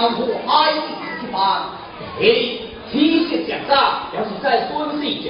当初爱挨打一番你提起点赞表示再多一次已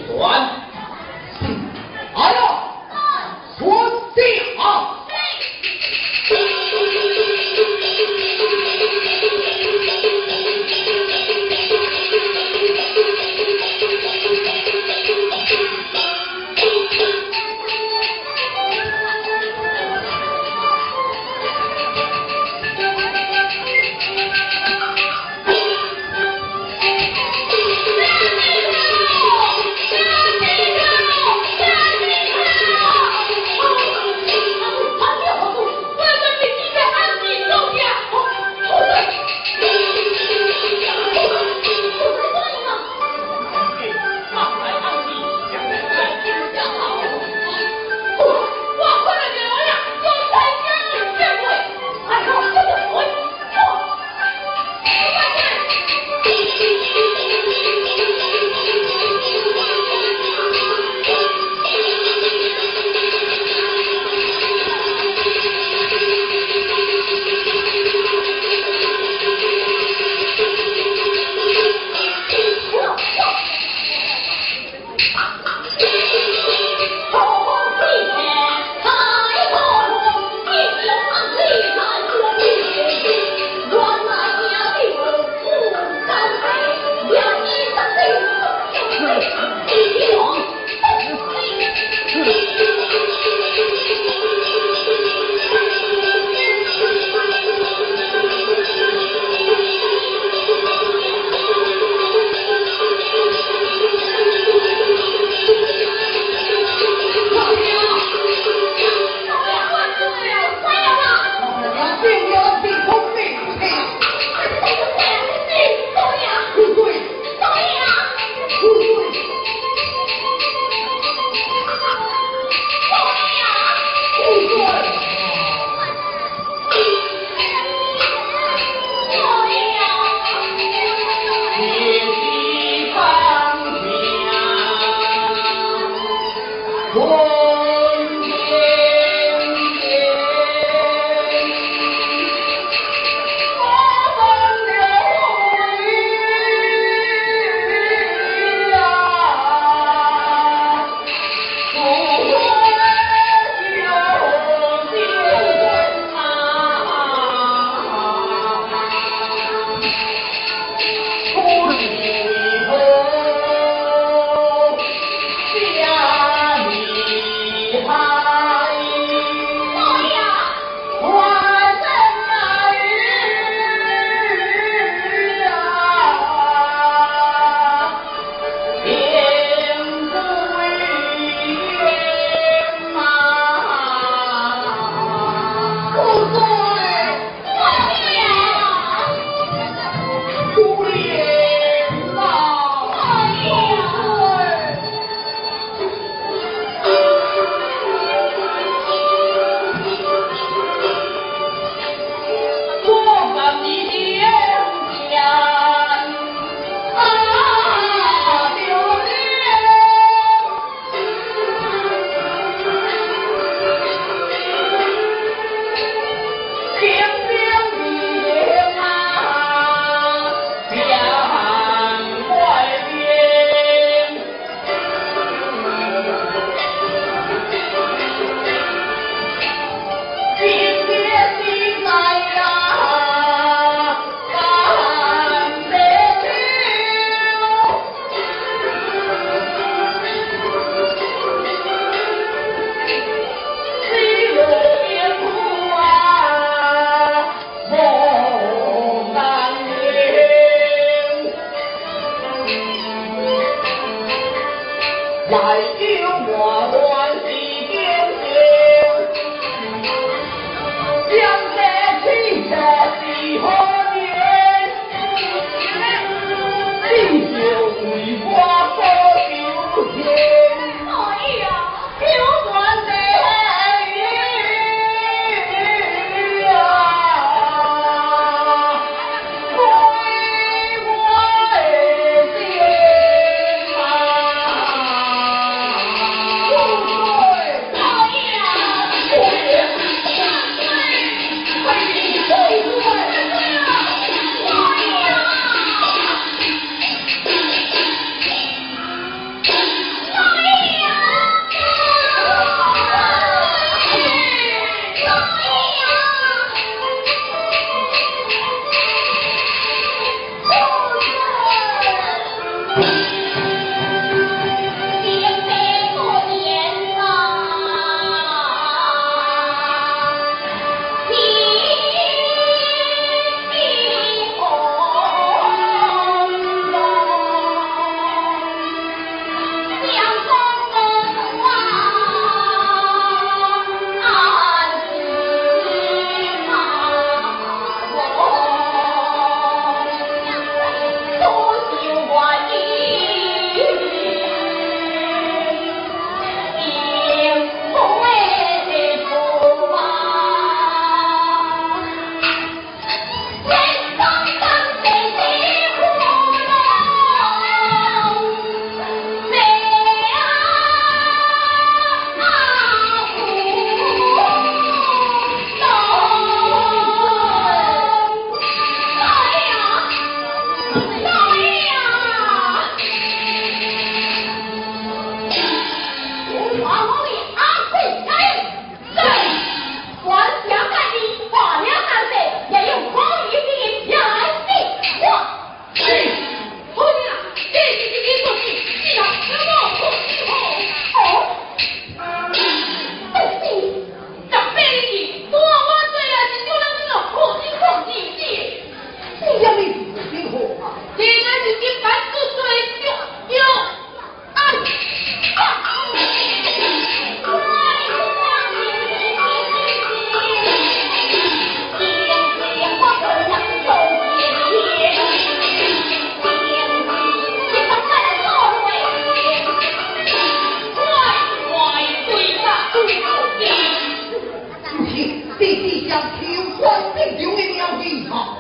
啊！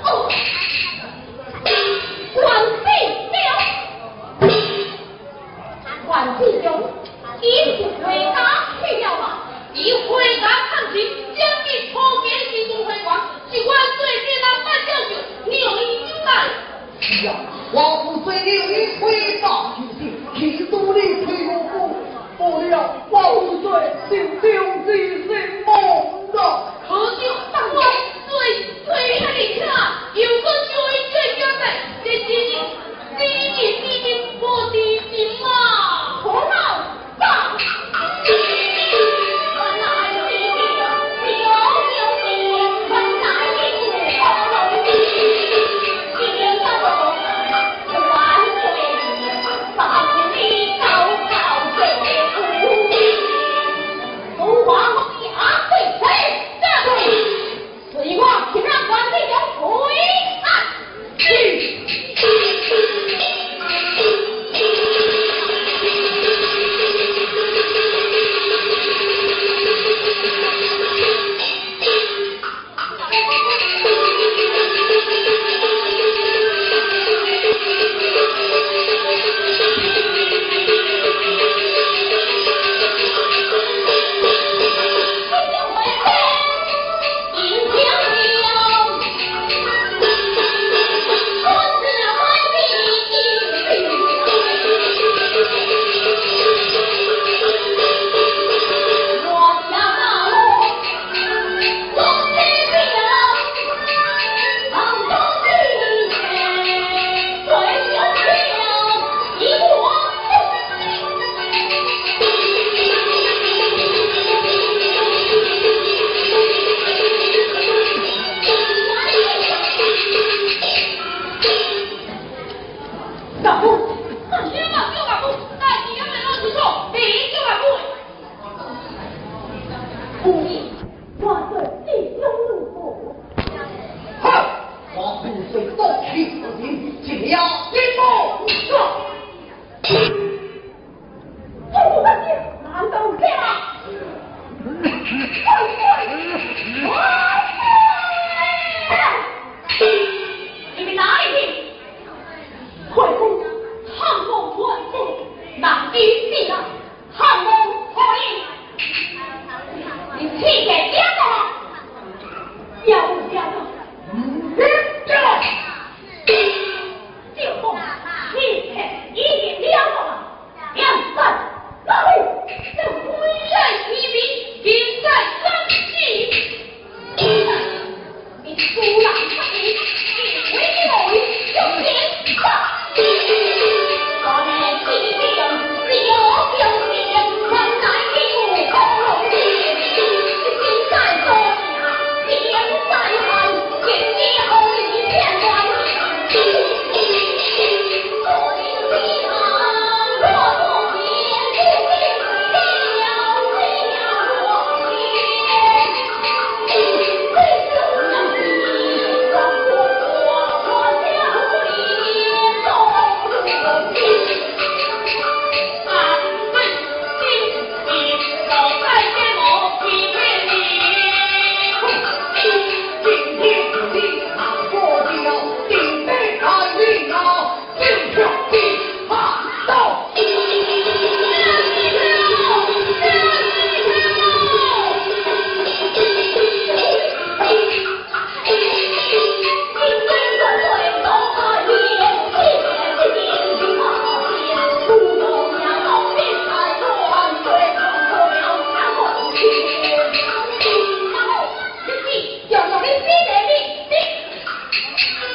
much.